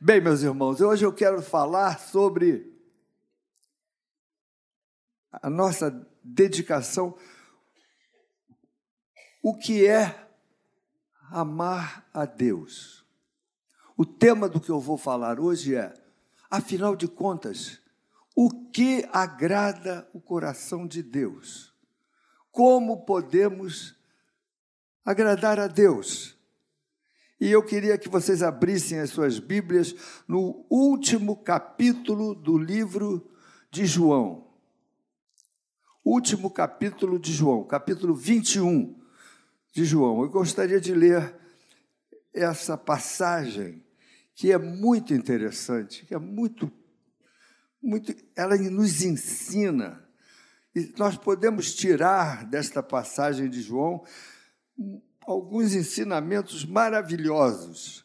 Bem, meus irmãos, hoje eu quero falar sobre a nossa dedicação, o que é amar a Deus. O tema do que eu vou falar hoje é, afinal de contas, o que agrada o coração de Deus? Como podemos agradar a Deus? E eu queria que vocês abrissem as suas Bíblias no último capítulo do livro de João. Último capítulo de João, capítulo 21 de João. Eu gostaria de ler essa passagem que é muito interessante, que é muito muito ela nos ensina e nós podemos tirar desta passagem de João alguns ensinamentos maravilhosos.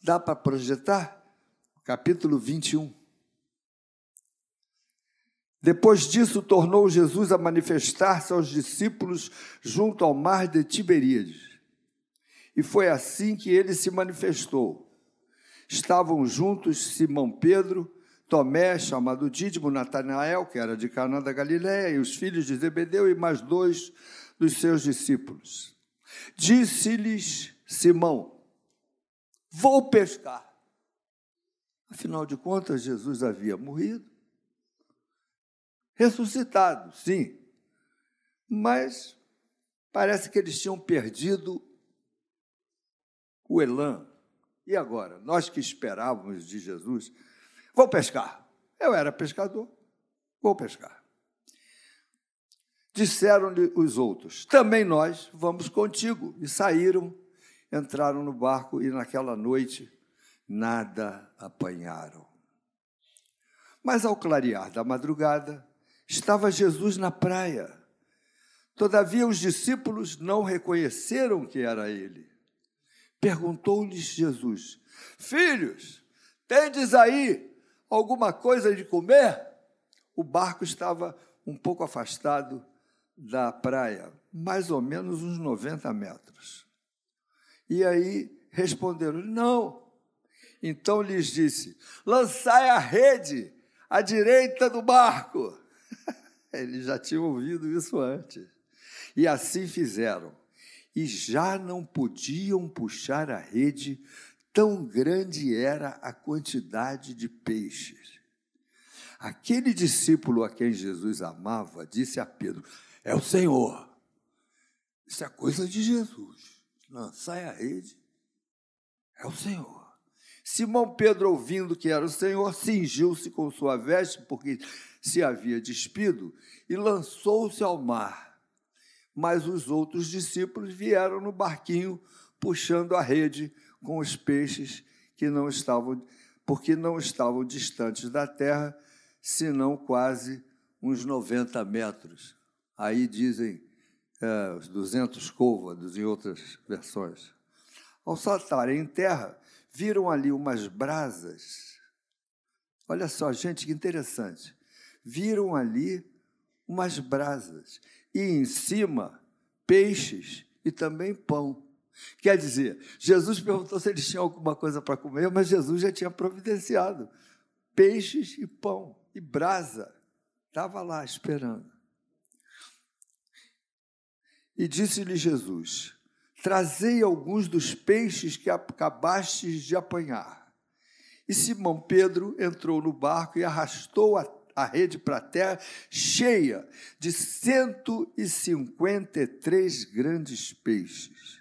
Dá para projetar? Capítulo 21. Depois disso, tornou Jesus a manifestar-se aos discípulos junto ao mar de Tiberíades. E foi assim que ele se manifestou. Estavam juntos Simão Pedro, Tomé, chamado Dídimo, Natanael, que era de Canaã da Galiléia, e os filhos de Zebedeu e mais dois dos seus discípulos. Disse-lhes Simão: Vou pescar. Afinal de contas, Jesus havia morrido, ressuscitado, sim, mas parece que eles tinham perdido o elan. E agora? Nós que esperávamos de Jesus, vou pescar. Eu era pescador, vou pescar. Disseram-lhe os outros: Também nós vamos contigo. E saíram, entraram no barco e naquela noite nada apanharam. Mas ao clarear da madrugada, estava Jesus na praia. Todavia os discípulos não reconheceram que era ele. Perguntou-lhes Jesus: Filhos, tendes aí alguma coisa de comer? O barco estava um pouco afastado da praia, mais ou menos uns 90 metros. E aí responderam: Não. Então lhes disse: Lançai a rede à direita do barco. Eles já tinham ouvido isso antes. E assim fizeram. E já não podiam puxar a rede, tão grande era a quantidade de peixes. Aquele discípulo a quem Jesus amava disse a Pedro: é o Senhor. Isso é coisa de Jesus. Lançai a rede. É o Senhor. Simão Pedro, ouvindo que era o Senhor, cingiu-se com sua veste, porque se havia despido, e lançou-se ao mar. Mas os outros discípulos vieram no barquinho, puxando a rede com os peixes que não estavam, porque não estavam distantes da terra, senão quase uns 90 metros. Aí dizem é, os 200 côvados em outras versões. Ao saltarem em terra, viram ali umas brasas. Olha só, gente, que interessante. Viram ali umas brasas e em cima peixes e também pão. Quer dizer, Jesus perguntou se eles tinham alguma coisa para comer, mas Jesus já tinha providenciado peixes e pão e brasa. Estava lá esperando. E disse-lhe Jesus: Trazei alguns dos peixes que acabastes de apanhar. E Simão Pedro entrou no barco e arrastou a, a rede para a terra, cheia de 153 grandes peixes.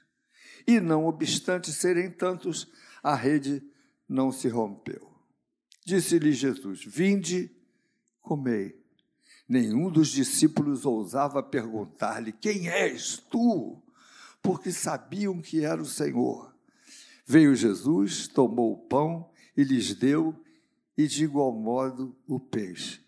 E não obstante serem tantos, a rede não se rompeu. Disse-lhe Jesus: Vinde, comei. Nenhum dos discípulos ousava perguntar-lhe: Quem és tu? Porque sabiam que era o Senhor. Veio Jesus, tomou o pão e lhes deu, e de igual modo o peixe.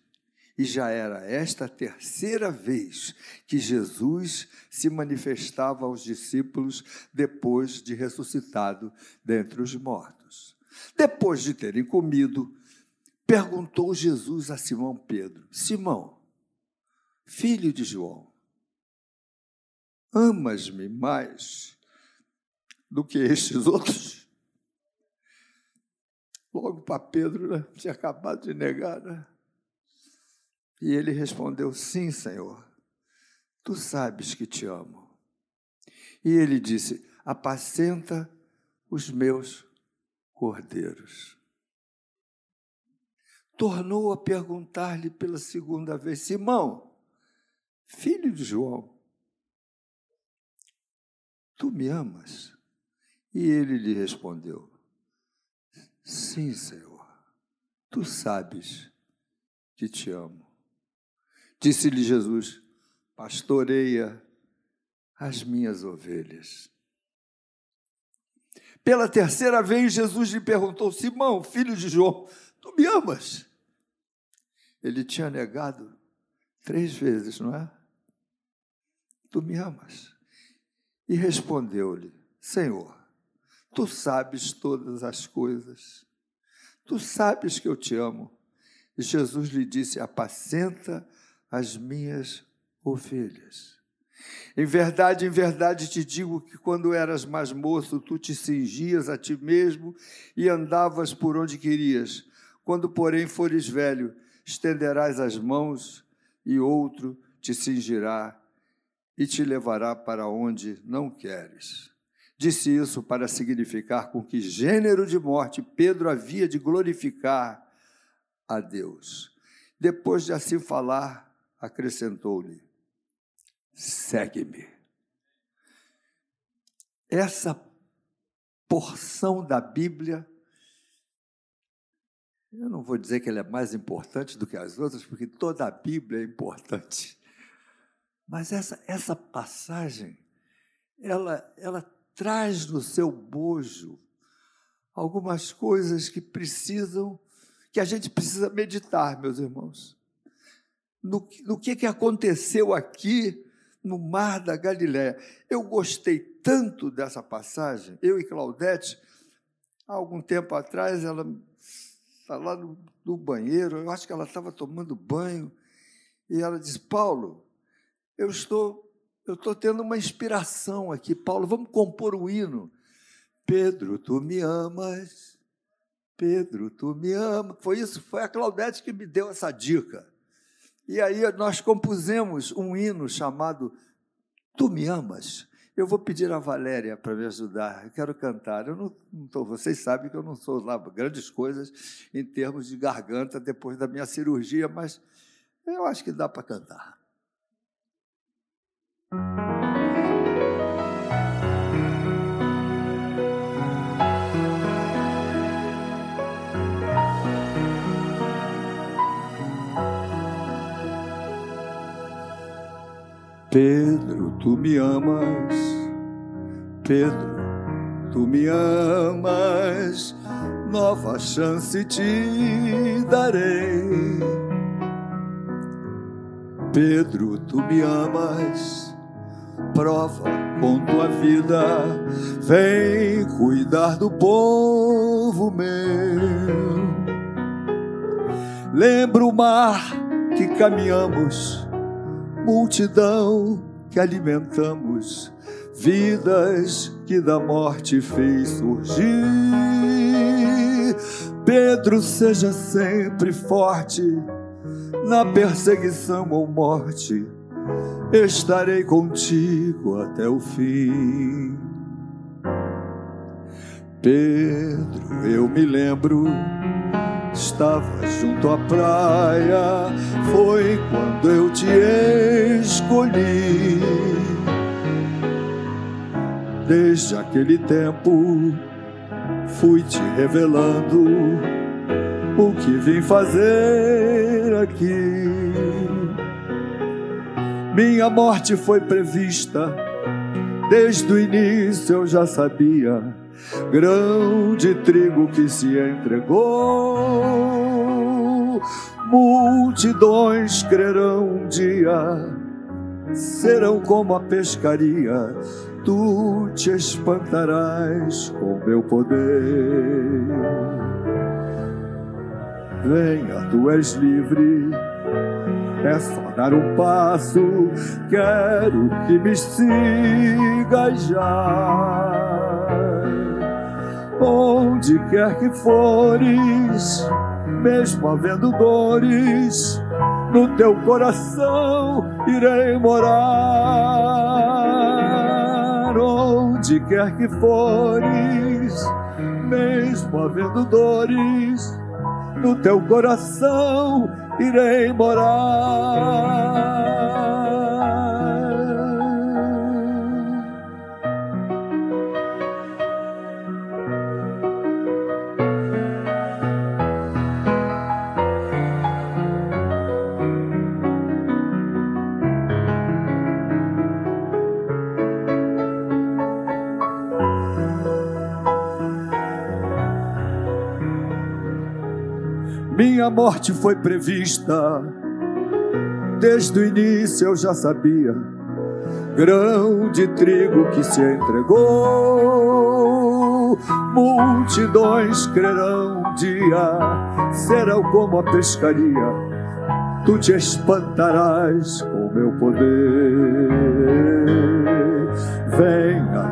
E já era esta a terceira vez que Jesus se manifestava aos discípulos depois de ressuscitado dentre os mortos. Depois de terem comido, perguntou Jesus a Simão Pedro: Simão, filho de João, amas-me mais do que estes outros? logo para Pedro, né? tinha acabado de negar. Né? E ele respondeu: Sim, Senhor, tu sabes que te amo. E ele disse: Apacenta os meus cordeiros. Tornou a perguntar-lhe pela segunda vez: Simão, filho de João, tu me amas? E ele lhe respondeu: Sim, Senhor, tu sabes que te amo. Disse-lhe Jesus: Pastoreia as minhas ovelhas. Pela terceira vez, Jesus lhe perguntou: Simão, filho de João, tu me amas? Ele tinha negado três vezes, não é? Tu me amas? E respondeu-lhe: Senhor, Tu sabes todas as coisas. Tu sabes que eu te amo. E Jesus lhe disse: Apacenta as minhas ovelhas. Em verdade, em verdade te digo que quando eras mais moço, tu te cingias a ti mesmo e andavas por onde querias. Quando, porém, fores velho, estenderás as mãos e outro te cingirá e te levará para onde não queres. Disse isso para significar com que gênero de morte Pedro havia de glorificar a Deus. Depois de assim falar, acrescentou-lhe: segue-me. Essa porção da Bíblia, eu não vou dizer que ela é mais importante do que as outras, porque toda a Bíblia é importante. Mas essa, essa passagem, ela, ela traz no seu bojo algumas coisas que precisam, que a gente precisa meditar, meus irmãos. No, no que, que aconteceu aqui no Mar da Galiléia. Eu gostei tanto dessa passagem, eu e Claudete, há algum tempo atrás, ela está lá no, no banheiro, eu acho que ela estava tomando banho, e ela disse: Paulo, eu estou eu estou tendo uma inspiração aqui. Paulo, vamos compor um hino. Pedro, tu me amas. Pedro, tu me amas. Foi isso, foi a Claudete que me deu essa dica. E aí nós compusemos um hino chamado Tu me amas. Eu vou pedir a Valéria para me ajudar. Eu quero cantar. Eu não, não tô, vocês sabem que eu não sou lá grandes coisas em termos de garganta depois da minha cirurgia, mas eu acho que dá para cantar. Pedro, tu me amas, Pedro, tu me amas, nova chance te darei. Pedro, tu me amas, prova com tua vida, vem cuidar do povo meu. Lembra o mar que caminhamos multidão que alimentamos, vidas que da morte fez surgir. Pedro, seja sempre forte na perseguição ou morte, estarei contigo até o fim. Pedro, eu me lembro Estava junto à praia, foi quando eu te escolhi. Desde aquele tempo, fui te revelando o que vim fazer aqui. Minha morte foi prevista, desde o início eu já sabia. Grão de trigo que se entregou. Multidões crerão um dia, serão como a pescaria, tu te espantarás com meu poder. Venha, tu és livre, é só dar um passo, quero que me siga já onde quer que fores, mesmo havendo dores, no teu coração irei morar. Onde quer que fores, mesmo havendo dores, no teu coração irei morar. Minha morte foi prevista. Desde o início eu já sabia. Grão de trigo que se entregou, multidões crerão um dia, serão como a pescaria, tu te espantarás com meu poder.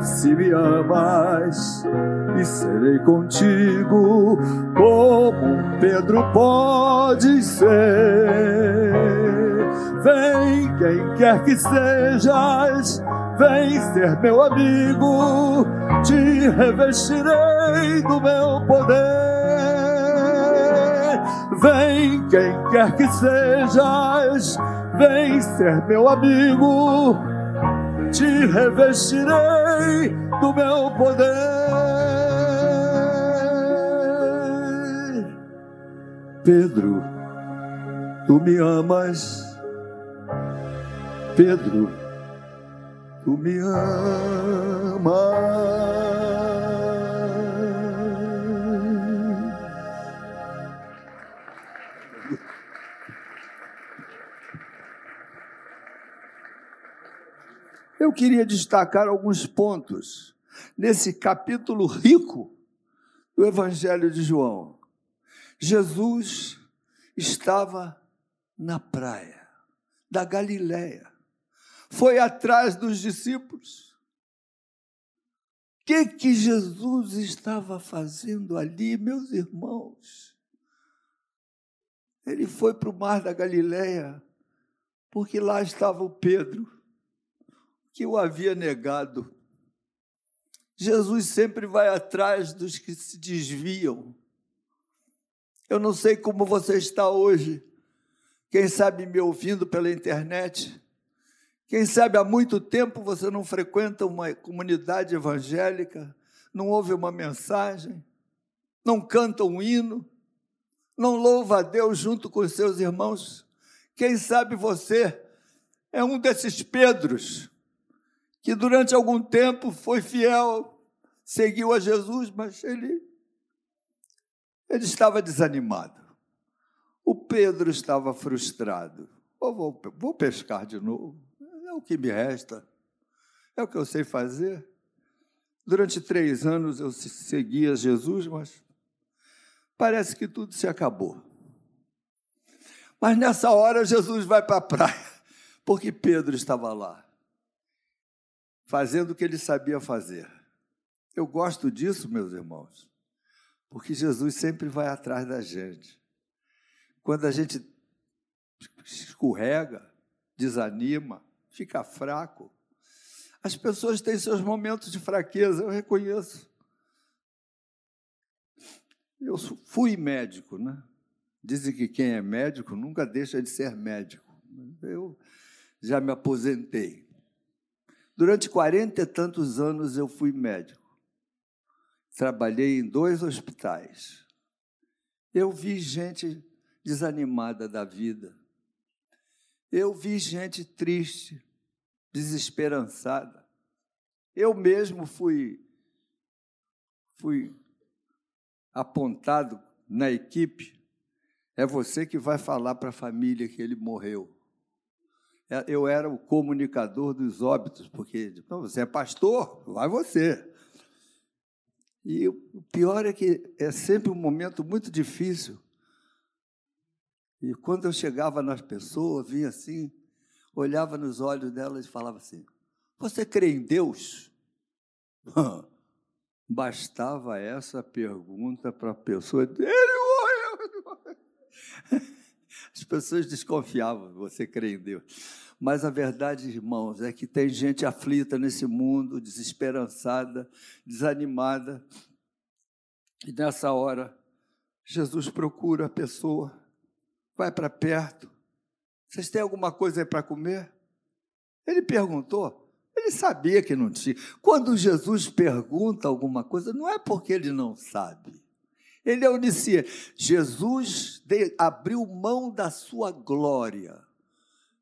Se me amas e serei contigo como Pedro pode ser. Vem quem quer que sejas, vem ser meu amigo, te revestirei do meu poder. Vem quem quer que sejas, vem ser meu amigo, te revestirei do meu poder. Pedro, tu me amas. Pedro, tu me amas. Eu queria destacar alguns pontos nesse capítulo rico do Evangelho de João. Jesus estava na praia da Galileia. Foi atrás dos discípulos. O que, que Jesus estava fazendo ali, meus irmãos? Ele foi para o mar da Galileia, porque lá estava o Pedro, que o havia negado. Jesus sempre vai atrás dos que se desviam eu não sei como você está hoje. Quem sabe me ouvindo pela internet. Quem sabe há muito tempo você não frequenta uma comunidade evangélica, não ouve uma mensagem, não canta um hino, não louva a Deus junto com seus irmãos. Quem sabe você é um desses Pedros que durante algum tempo foi fiel, seguiu a Jesus, mas ele ele estava desanimado. O Pedro estava frustrado. Vou, vou pescar de novo. É o que me resta. É o que eu sei fazer. Durante três anos eu seguia Jesus, mas parece que tudo se acabou. Mas nessa hora Jesus vai para a praia, porque Pedro estava lá, fazendo o que ele sabia fazer. Eu gosto disso, meus irmãos. Porque Jesus sempre vai atrás da gente. Quando a gente escorrega, desanima, fica fraco, as pessoas têm seus momentos de fraqueza, eu reconheço. Eu fui médico, né? Dizem que quem é médico nunca deixa de ser médico. Eu já me aposentei. Durante quarenta e tantos anos eu fui médico trabalhei em dois hospitais. Eu vi gente desanimada da vida. Eu vi gente triste, desesperançada. Eu mesmo fui fui apontado na equipe. É você que vai falar para a família que ele morreu. É, eu era o comunicador dos óbitos, porque você é pastor, vai você. E o pior é que é sempre um momento muito difícil. E quando eu chegava nas pessoas, vinha assim, olhava nos olhos delas e falava assim: Você crê em Deus? Bastava essa pergunta para a pessoa. Ele morreu! As pessoas desconfiavam, você crê em Deus. Mas a verdade, irmãos, é que tem gente aflita nesse mundo, desesperançada, desanimada. E nessa hora, Jesus procura a pessoa, vai para perto. Vocês têm alguma coisa aí para comer? Ele perguntou. Ele sabia que não tinha. Quando Jesus pergunta alguma coisa, não é porque ele não sabe. Ele é onisciente. Jesus abriu mão da sua glória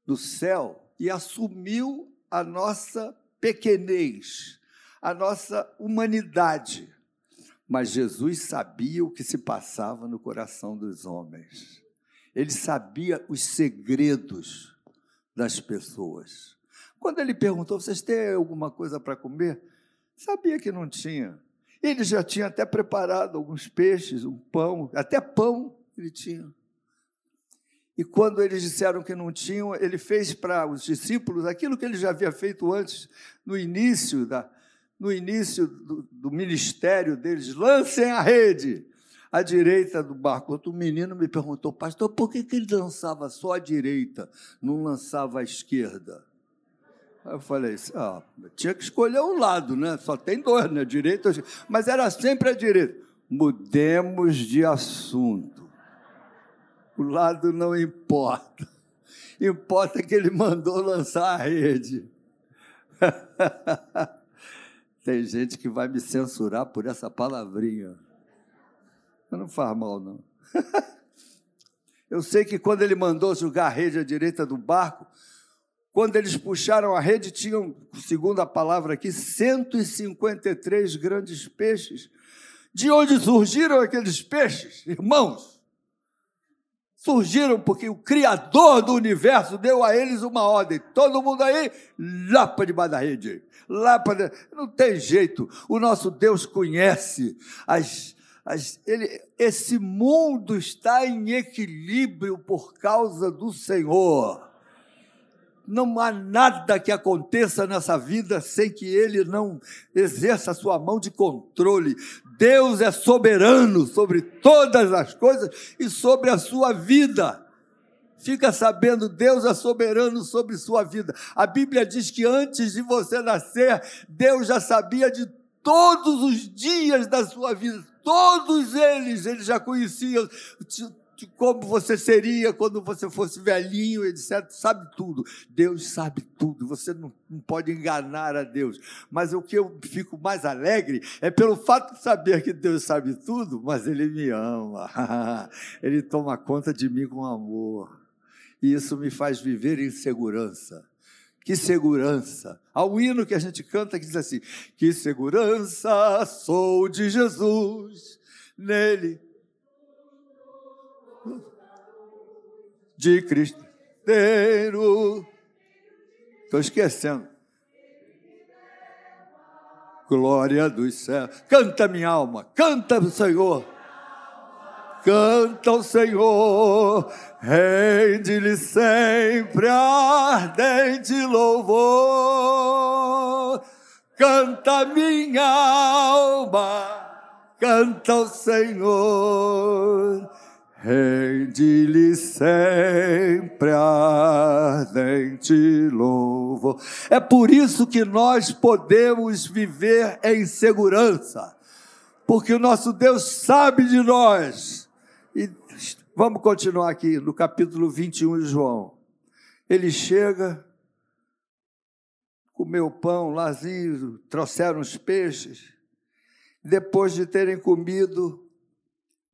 no céu e assumiu a nossa pequenez, a nossa humanidade. Mas Jesus sabia o que se passava no coração dos homens. Ele sabia os segredos das pessoas. Quando ele perguntou: vocês têm alguma coisa para comer? Sabia que não tinha. Ele já tinha até preparado alguns peixes, um pão, até pão ele tinha. E quando eles disseram que não tinham, ele fez para os discípulos aquilo que ele já havia feito antes, no início, da, no início do, do ministério deles: lancem a rede à direita do barco. Outro menino me perguntou, pastor, por que, que ele lançava só à direita, não lançava à esquerda? Eu falei, ah, tinha que escolher um lado, né? Só tem dois, né? Direita, mas era sempre a direita. Mudemos de assunto. O lado não importa. Importa que ele mandou lançar a rede. tem gente que vai me censurar por essa palavrinha. Não faz mal, não. Eu sei que quando ele mandou jogar a rede à direita do barco, quando eles puxaram a rede, tinham, segundo a palavra aqui, 153 grandes peixes. De onde surgiram aqueles peixes, irmãos? Surgiram porque o Criador do universo deu a eles uma ordem. Todo mundo aí, lá para debaixo da rede. Lá para. Não tem jeito. O nosso Deus conhece as, as, ele, esse mundo está em equilíbrio por causa do Senhor não há nada que aconteça nessa vida sem que Ele não exerça a sua mão de controle. Deus é soberano sobre todas as coisas e sobre a sua vida. Fica sabendo, Deus é soberano sobre sua vida. A Bíblia diz que antes de você nascer, Deus já sabia de todos os dias da sua vida, todos eles, ele já conhecia de como você seria quando você fosse velhinho, etc. Sabe tudo. Deus sabe tudo. Você não, não, pode enganar a Deus. Mas o que eu fico mais alegre é pelo fato de saber que Deus sabe tudo, mas Ele me ama. Ele toma conta de mim com amor. E isso me faz viver em segurança. Que segurança! Há um hino que a gente canta que diz assim: Que segurança sou de Jesus, nele de Cristeiro. Estou esquecendo. Glória dos céus. Canta minha alma, canta o Senhor. Canta o Senhor, rende-lhe sempre ardente louvor. Canta minha alma, canta o Senhor Rende-lhe sempre ardente louvor. É por isso que nós podemos viver em segurança, porque o nosso Deus sabe de nós. E vamos continuar aqui no capítulo 21 de João. Ele chega, comeu pão, lazinho, trouxeram os peixes. Depois de terem comido,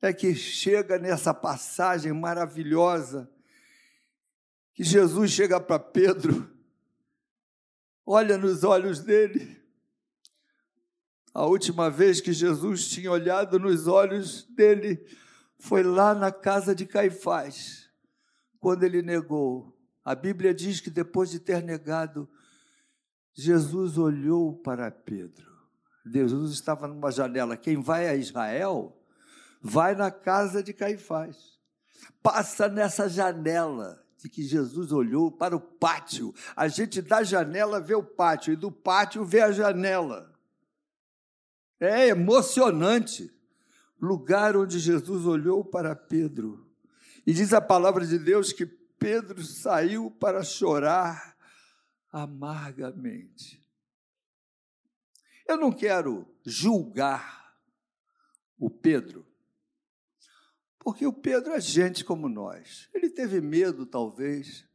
é que chega nessa passagem maravilhosa que Jesus chega para Pedro, olha nos olhos dele. A última vez que Jesus tinha olhado nos olhos dele foi lá na casa de Caifás, quando ele negou. A Bíblia diz que depois de ter negado, Jesus olhou para Pedro. Jesus estava numa janela. Quem vai a Israel vai na casa de Caifás, passa nessa janela de que Jesus olhou para o pátio. A gente da janela vê o pátio e do pátio vê a janela. É emocionante. Lugar onde Jesus olhou para Pedro. E diz a palavra de Deus que Pedro saiu para chorar amargamente. Eu não quero julgar o Pedro, porque o Pedro é gente como nós. Ele teve medo, talvez,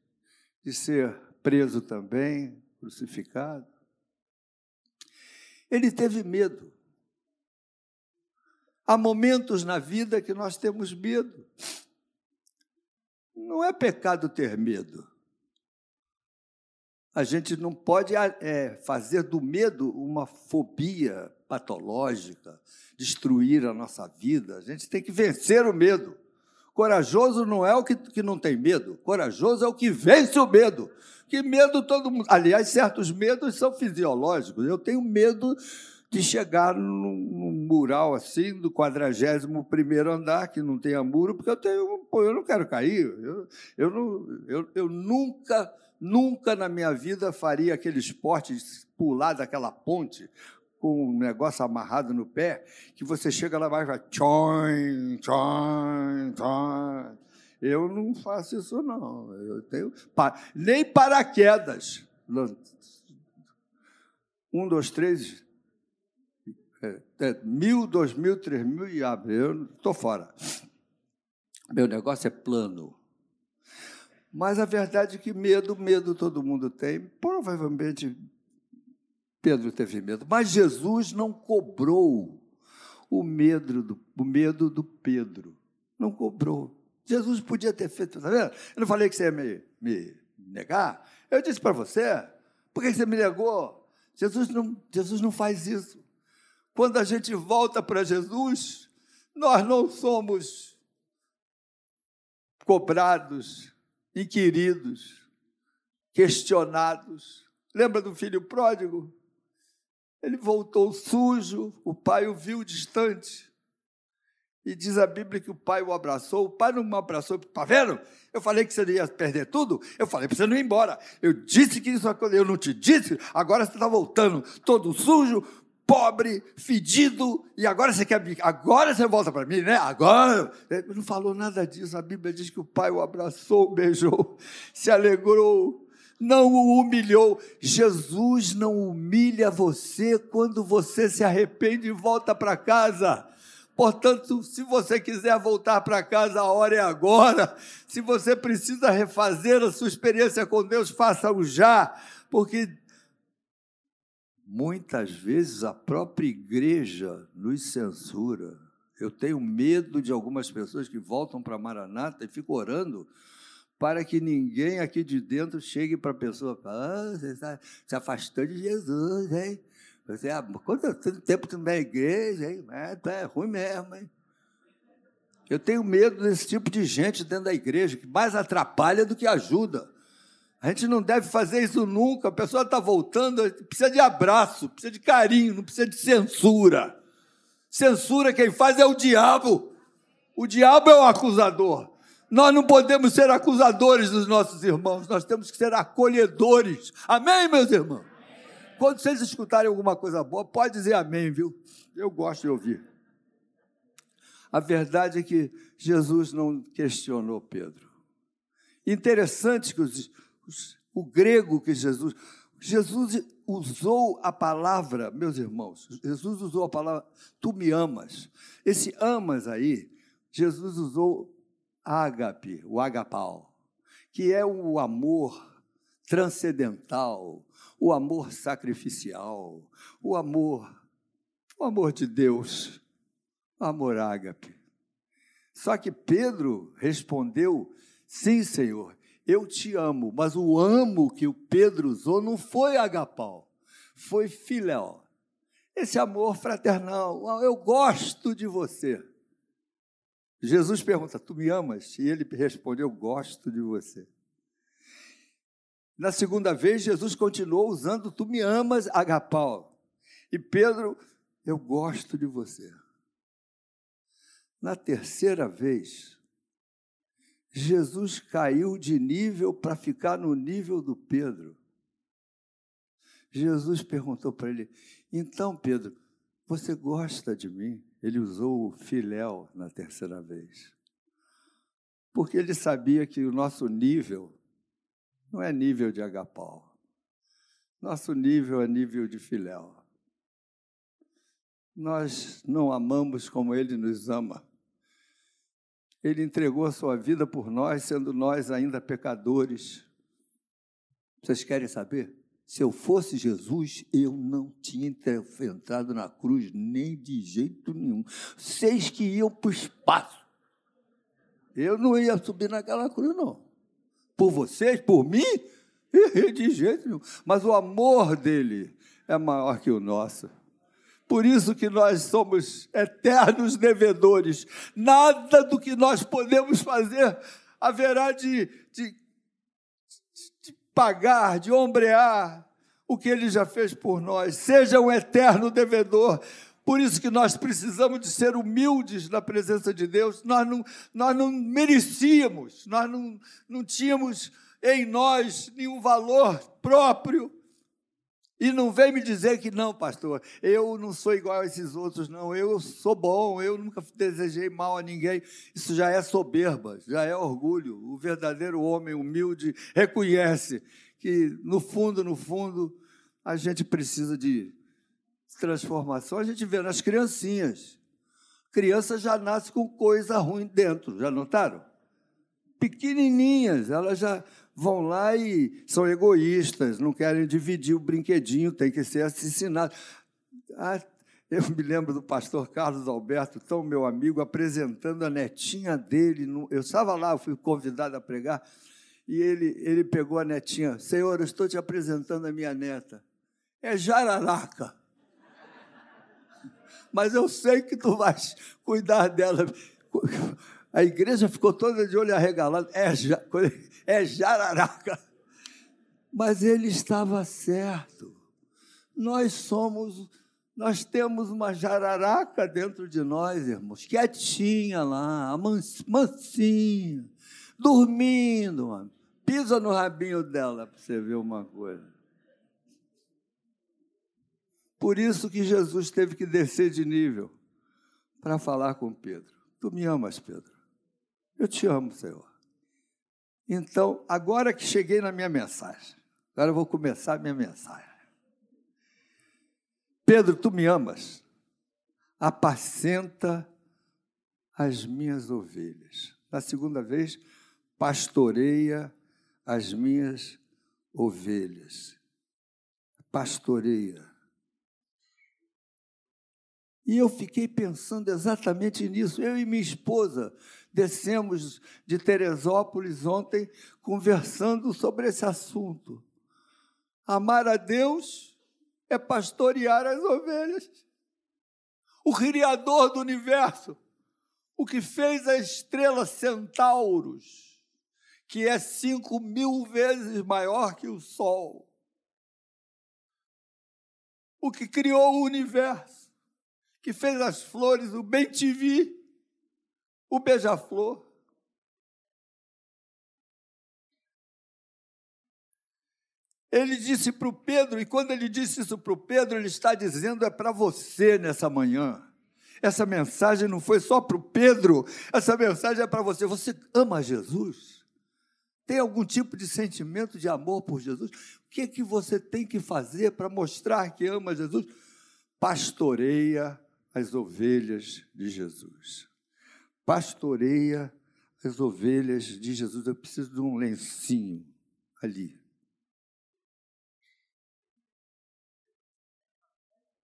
de ser preso também, crucificado. Ele teve medo. Há momentos na vida que nós temos medo. Não é pecado ter medo. A gente não pode é, fazer do medo uma fobia patológica, destruir a nossa vida. A gente tem que vencer o medo. Corajoso não é o que, que não tem medo, corajoso é o que vence o medo. Que medo todo mundo. Aliás, certos medos são fisiológicos. Eu tenho medo de chegar num, num mural assim, do 41 andar, que não tenha muro, porque eu tenho. Pô, eu não quero cair. Eu, eu, não, eu, eu nunca, nunca na minha vida faria aquele esporte de pular daquela ponte com um negócio amarrado no pé, que você chega lá e vai tchoim. Eu não faço isso, não. Eu tenho. Nem paraquedas. Um, dois, três. É, é, mil, dois mil, três mil e abre. Eu estou fora. Meu negócio é plano. Mas a verdade é que medo, medo todo mundo tem. Provavelmente Pedro teve medo, mas Jesus não cobrou o medo do, o medo do Pedro. Não cobrou. Jesus podia ter feito, tá vendo? Eu não falei que você ia me, me negar. Eu disse para você, por que você me negou? Jesus não, Jesus não faz isso. Quando a gente volta para Jesus, nós não somos cobrados, inquiridos, questionados. Lembra do filho pródigo? Ele voltou sujo, o pai o viu distante. E diz a Bíblia que o pai o abraçou. O pai não me abraçou. Está vendo? Eu falei que você ia perder tudo. Eu falei para você não ir embora. Eu disse que isso eu não te disse. Agora você está voltando todo sujo, pobre, fedido. E agora você quer. Agora você volta para mim, né? Agora. Ele não falou nada disso. A Bíblia diz que o pai o abraçou, beijou, se alegrou não o humilhou. Jesus não humilha você quando você se arrepende e volta para casa. Portanto, se você quiser voltar para casa, a hora é agora. Se você precisa refazer a sua experiência com Deus, faça-o já, porque muitas vezes a própria igreja nos censura. Eu tenho medo de algumas pessoas que voltam para Maranata e ficam orando para que ninguém aqui de dentro chegue para a pessoa e ah, você está se afastando de Jesus, hein? Você, ah, quanto tempo que não é igreja, hein? É, é ruim mesmo, hein? Eu tenho medo desse tipo de gente dentro da igreja, que mais atrapalha do que ajuda. A gente não deve fazer isso nunca. A pessoa está voltando, precisa de abraço, precisa de carinho, não precisa de censura. Censura quem faz é o diabo. O diabo é o acusador. Nós não podemos ser acusadores dos nossos irmãos, nós temos que ser acolhedores. Amém, meus irmãos? Quando vocês escutarem alguma coisa boa, pode dizer amém, viu? Eu gosto de ouvir. A verdade é que Jesus não questionou Pedro. Interessante que os, o grego que Jesus. Jesus usou a palavra, meus irmãos, Jesus usou a palavra tu me amas. Esse amas aí, Jesus usou ágape, o agapau, que é o amor transcendental, o amor sacrificial, o amor, o amor de Deus, o amor ágape. Só que Pedro respondeu: Sim, Senhor, eu te amo, mas o amo que o Pedro usou não foi agapau, foi filéu. Esse amor fraternal, eu gosto de você. Jesus pergunta: Tu me amas? E ele respondeu: Eu gosto de você. Na segunda vez, Jesus continuou usando: Tu me amas, agapau. E Pedro, eu gosto de você. Na terceira vez, Jesus caiu de nível para ficar no nível do Pedro. Jesus perguntou para ele: Então, Pedro, Você gosta de mim? Ele usou o filéu na terceira vez. Porque ele sabia que o nosso nível não é nível de agapau. Nosso nível é nível de filéu. Nós não amamos como ele nos ama. Ele entregou a sua vida por nós, sendo nós ainda pecadores. Vocês querem saber? Se eu fosse Jesus, eu não tinha entrado na cruz nem de jeito nenhum. Vocês que iam para o espaço. Eu não ia subir naquela cruz, não. Por vocês, por mim, de jeito nenhum. Mas o amor dele é maior que o nosso. Por isso que nós somos eternos devedores. Nada do que nós podemos fazer haverá de, de, de pagar, de ombrear o que ele já fez por nós. Seja um eterno devedor. Por isso que nós precisamos de ser humildes na presença de Deus. Nós não, nós não merecíamos, nós não, não tínhamos em nós nenhum valor próprio. E não vem me dizer que não, pastor, eu não sou igual a esses outros, não. Eu sou bom, eu nunca desejei mal a ninguém. Isso já é soberba, já é orgulho. O verdadeiro homem humilde reconhece que, no fundo, no fundo, a gente precisa de transformação, a gente vê nas criancinhas. Criança já nasce com coisa ruim dentro, já notaram? Pequenininhas, elas já vão lá e são egoístas, não querem dividir o brinquedinho, tem que ser assassinado. Ah, eu me lembro do pastor Carlos Alberto, tão meu amigo, apresentando a netinha dele. Eu estava lá, fui convidado a pregar, e ele, ele pegou a netinha. Senhor, eu estou te apresentando a minha neta. É jararaca mas eu sei que tu vais cuidar dela. A igreja ficou toda de olho arregalado. É, é jararaca. Mas ele estava certo. Nós somos, nós temos uma jararaca dentro de nós, irmãos, quietinha lá, mansinha, dormindo, mano. Pisa no rabinho dela para você ver uma coisa. Por isso que Jesus teve que descer de nível para falar com Pedro. Tu me amas, Pedro? Eu te amo, Senhor. Então, agora que cheguei na minha mensagem, agora eu vou começar a minha mensagem. Pedro, tu me amas? Apacenta as minhas ovelhas. Na segunda vez, pastoreia as minhas ovelhas. Pastoreia. E eu fiquei pensando exatamente nisso. Eu e minha esposa descemos de Teresópolis ontem conversando sobre esse assunto. Amar a Deus é pastorear as ovelhas. O Criador do universo, o que fez a estrela Centauros, que é cinco mil vezes maior que o Sol, o que criou o universo, que fez as flores, o bem-te-vi, o beija-flor. Ele disse para o Pedro, e quando ele disse isso para o Pedro, ele está dizendo: é para você nessa manhã. Essa mensagem não foi só para o Pedro, essa mensagem é para você. Você ama Jesus? Tem algum tipo de sentimento de amor por Jesus? O que é que você tem que fazer para mostrar que ama Jesus? Pastoreia as ovelhas de Jesus. Pastoreia as ovelhas de Jesus. Eu preciso de um lencinho ali.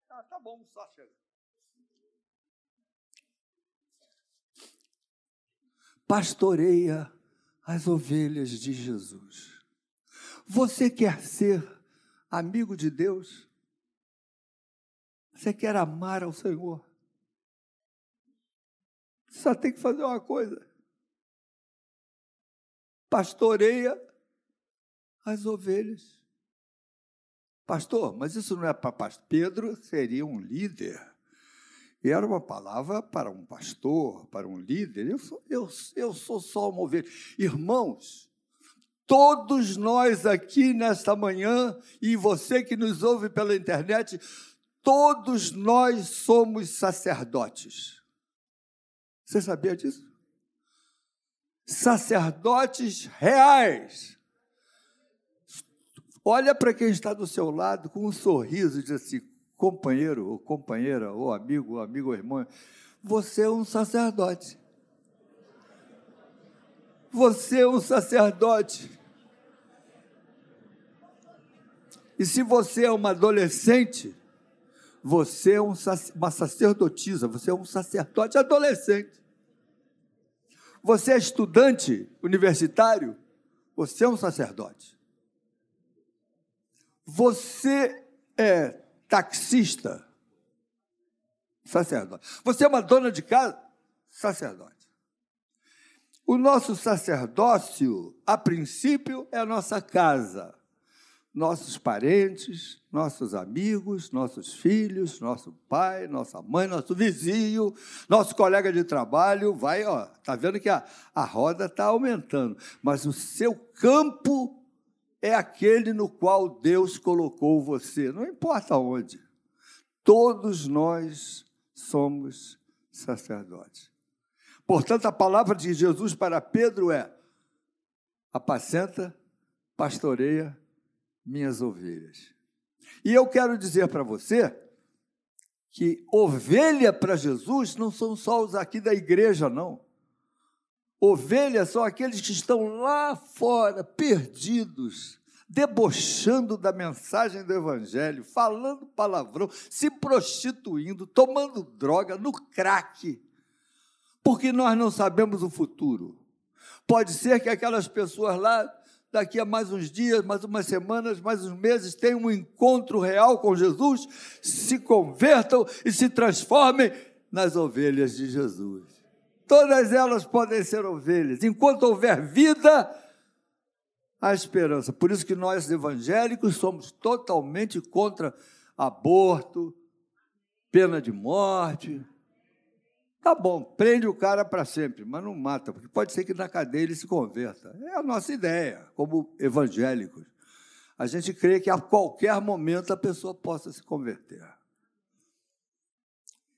Ah, tá bom, só chega. Pastoreia as ovelhas de Jesus. Você quer ser amigo de Deus? Você quer amar ao Senhor? Só tem que fazer uma coisa: pastoreia as ovelhas. Pastor, mas isso não é para pastor. Pedro seria um líder. E era uma palavra para um pastor, para um líder. Eu sou, eu, eu sou só uma ovelha. Irmãos, todos nós aqui nesta manhã, e você que nos ouve pela internet, todos nós somos sacerdotes. Você sabia disso? Sacerdotes reais. Olha para quem está do seu lado com um sorriso e diz assim: companheiro, ou companheira, ou amigo, ou amigo ou irmão, você é um sacerdote. Você é um sacerdote. E se você é uma adolescente, você é um, uma sacerdotisa, você é um sacerdote adolescente. Você é estudante universitário, você é um sacerdote. Você é taxista, sacerdote. Você é uma dona de casa, sacerdote. O nosso sacerdócio, a princípio, é a nossa casa, nossos parentes, nossos amigos, nossos filhos, nosso pai, nossa mãe, nosso vizinho, nosso colega de trabalho, vai, ó, tá vendo que a, a roda está aumentando, mas o seu campo é aquele no qual Deus colocou você, não importa onde. Todos nós somos sacerdotes. Portanto, a palavra de Jesus para Pedro é: apacenta, pastoreia minhas ovelhas. E eu quero dizer para você que ovelha para Jesus não são só os aqui da igreja, não. Ovelhas são aqueles que estão lá fora, perdidos, debochando da mensagem do Evangelho, falando palavrão, se prostituindo, tomando droga no crack, porque nós não sabemos o futuro. Pode ser que aquelas pessoas lá, daqui a mais uns dias, mais umas semanas, mais uns meses, tenham um encontro real com Jesus, se convertam e se transformem nas ovelhas de Jesus. Todas elas podem ser ovelhas. Enquanto houver vida, há esperança. Por isso que nós evangélicos somos totalmente contra aborto, pena de morte. Tá bom, prende o cara para sempre, mas não mata, porque pode ser que na cadeia ele se converta. É a nossa ideia, como evangélicos. A gente crê que a qualquer momento a pessoa possa se converter.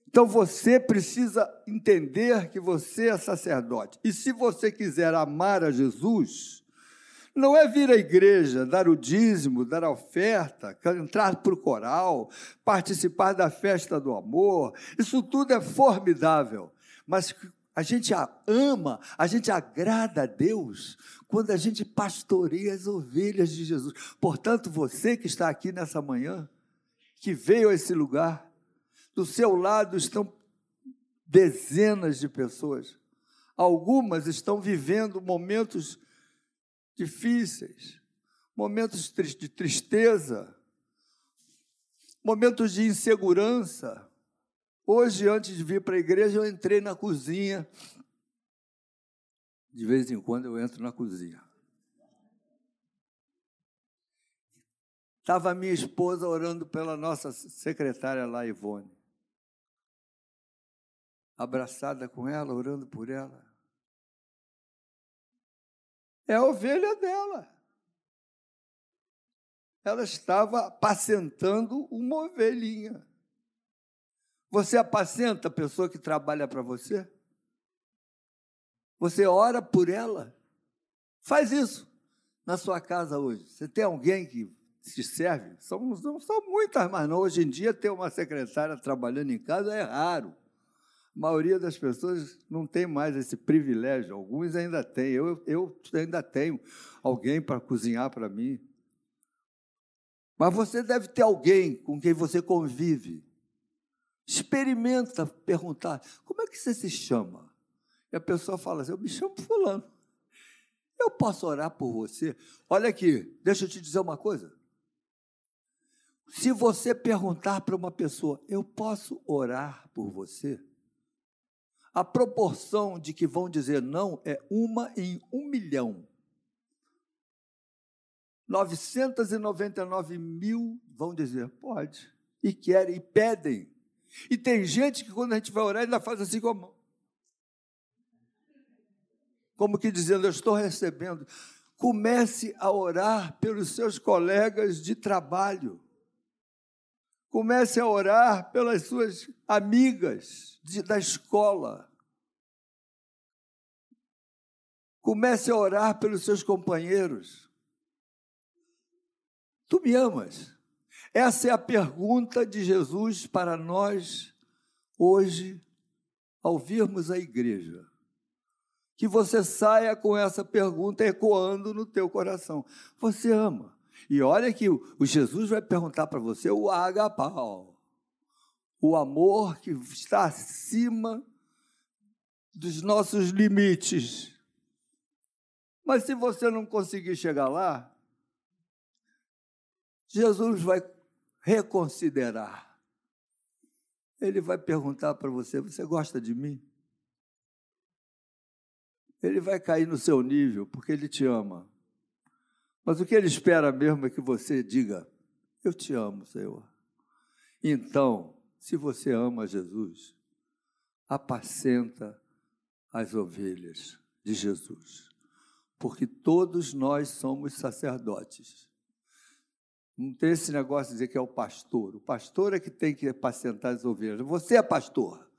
Então você precisa entender que você é sacerdote. E se você quiser amar a Jesus, não é vir à igreja, dar o dízimo, dar a oferta, entrar para o coral, participar da festa do amor. Isso tudo é formidável. Mas a gente ama, a gente agrada a Deus quando a gente pastoreia as ovelhas de Jesus. Portanto, você que está aqui nessa manhã, que veio a esse lugar, do seu lado estão dezenas de pessoas. Algumas estão vivendo momentos difíceis, momentos de tristeza, momentos de insegurança. Hoje, antes de vir para a igreja, eu entrei na cozinha. De vez em quando eu entro na cozinha. Estava minha esposa orando pela nossa secretária lá, Ivone abraçada com ela, orando por ela. É a ovelha dela. Ela estava apacentando uma ovelhinha. Você apacenta a pessoa que trabalha para você? Você ora por ela? Faz isso na sua casa hoje. Você tem alguém que te serve? São, não são muitas, mas não. Hoje em dia, ter uma secretária trabalhando em casa é raro. A maioria das pessoas não tem mais esse privilégio, alguns ainda têm. Eu, eu ainda tenho alguém para cozinhar para mim. Mas você deve ter alguém com quem você convive. Experimenta perguntar: como é que você se chama? E a pessoa fala assim: eu me chamo Fulano. Eu posso orar por você? Olha aqui, deixa eu te dizer uma coisa. Se você perguntar para uma pessoa, eu posso orar por você? A proporção de que vão dizer não é uma em um milhão. 999 mil vão dizer pode, e querem, e pedem. E tem gente que quando a gente vai orar, ainda faz assim como. Como que dizendo, eu estou recebendo. Comece a orar pelos seus colegas de trabalho. Comece a orar pelas suas amigas de, da escola. Comece a orar pelos seus companheiros. Tu me amas? Essa é a pergunta de Jesus para nós hoje, ao virmos a igreja. Que você saia com essa pergunta ecoando no teu coração. Você ama? E olha que o Jesus vai perguntar para você o agapau, o amor que está acima dos nossos limites. Mas se você não conseguir chegar lá, Jesus vai reconsiderar. Ele vai perguntar para você: Você gosta de mim? Ele vai cair no seu nível, porque ele te ama. Mas o que ele espera mesmo é que você diga: Eu te amo, Senhor. Então, se você ama Jesus, apacenta as ovelhas de Jesus, porque todos nós somos sacerdotes. Não tem esse negócio de dizer que é o pastor. O pastor é que tem que apacentar as ovelhas. Você é pastor.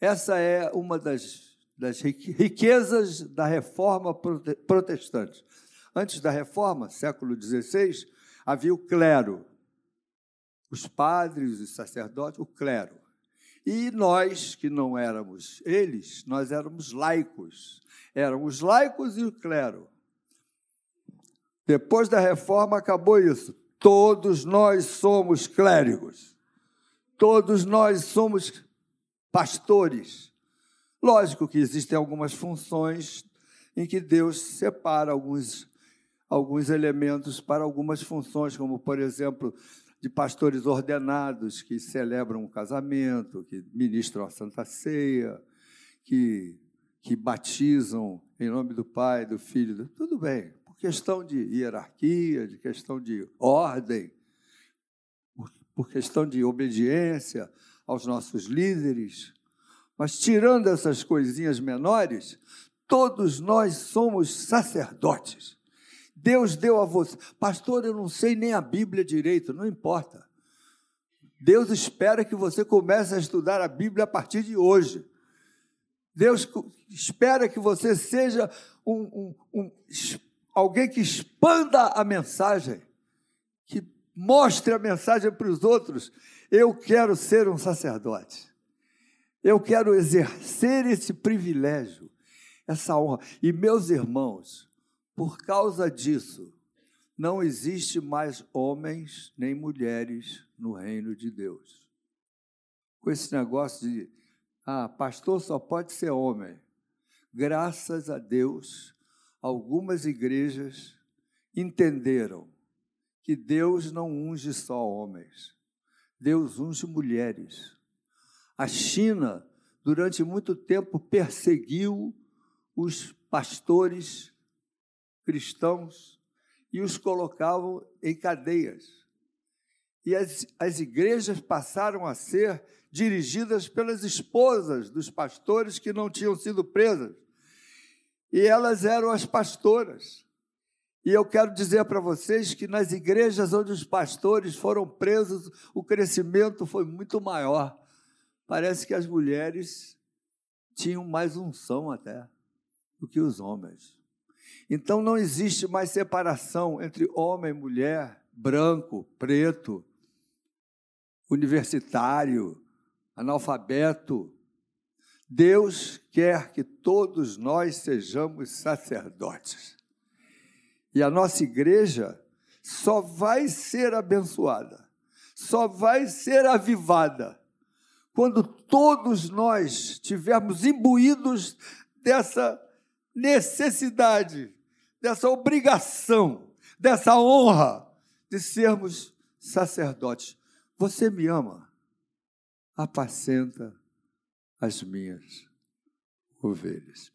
Essa é uma das, das riquezas da reforma protestante. Antes da reforma, século XVI, havia o clero, os padres, os sacerdotes, o clero. E nós, que não éramos eles, nós éramos laicos. Éramos laicos e o clero. Depois da reforma acabou isso. Todos nós somos clérigos. Todos nós somos pastores. Lógico que existem algumas funções em que Deus separa alguns alguns elementos para algumas funções, como, por exemplo, de pastores ordenados que celebram um casamento, que ministram a Santa Ceia, que, que batizam em nome do Pai, do Filho. Tudo bem, por questão de hierarquia, de questão de ordem, por questão de obediência aos nossos líderes. Mas tirando essas coisinhas menores, todos nós somos sacerdotes. Deus deu a você. Pastor, eu não sei nem a Bíblia direito, não importa. Deus espera que você comece a estudar a Bíblia a partir de hoje. Deus espera que você seja um, um, um, alguém que expanda a mensagem, que mostre a mensagem para os outros. Eu quero ser um sacerdote. Eu quero exercer esse privilégio, essa honra. E meus irmãos, por causa disso, não existe mais homens nem mulheres no reino de Deus. Com esse negócio de, ah, pastor só pode ser homem. Graças a Deus, algumas igrejas entenderam que Deus não unge só homens, Deus unge mulheres. A China, durante muito tempo, perseguiu os pastores cristãos e os colocavam em cadeias. E as, as igrejas passaram a ser dirigidas pelas esposas dos pastores que não tinham sido presas. E elas eram as pastoras. E eu quero dizer para vocês que nas igrejas onde os pastores foram presos, o crescimento foi muito maior. Parece que as mulheres tinham mais unção até do que os homens. Então não existe mais separação entre homem e mulher, branco, preto, universitário, analfabeto. Deus quer que todos nós sejamos sacerdotes. E a nossa igreja só vai ser abençoada, só vai ser avivada quando todos nós tivermos imbuídos dessa necessidade, dessa obrigação, dessa honra de sermos sacerdotes. Você me ama? Apacenta as minhas ovelhas.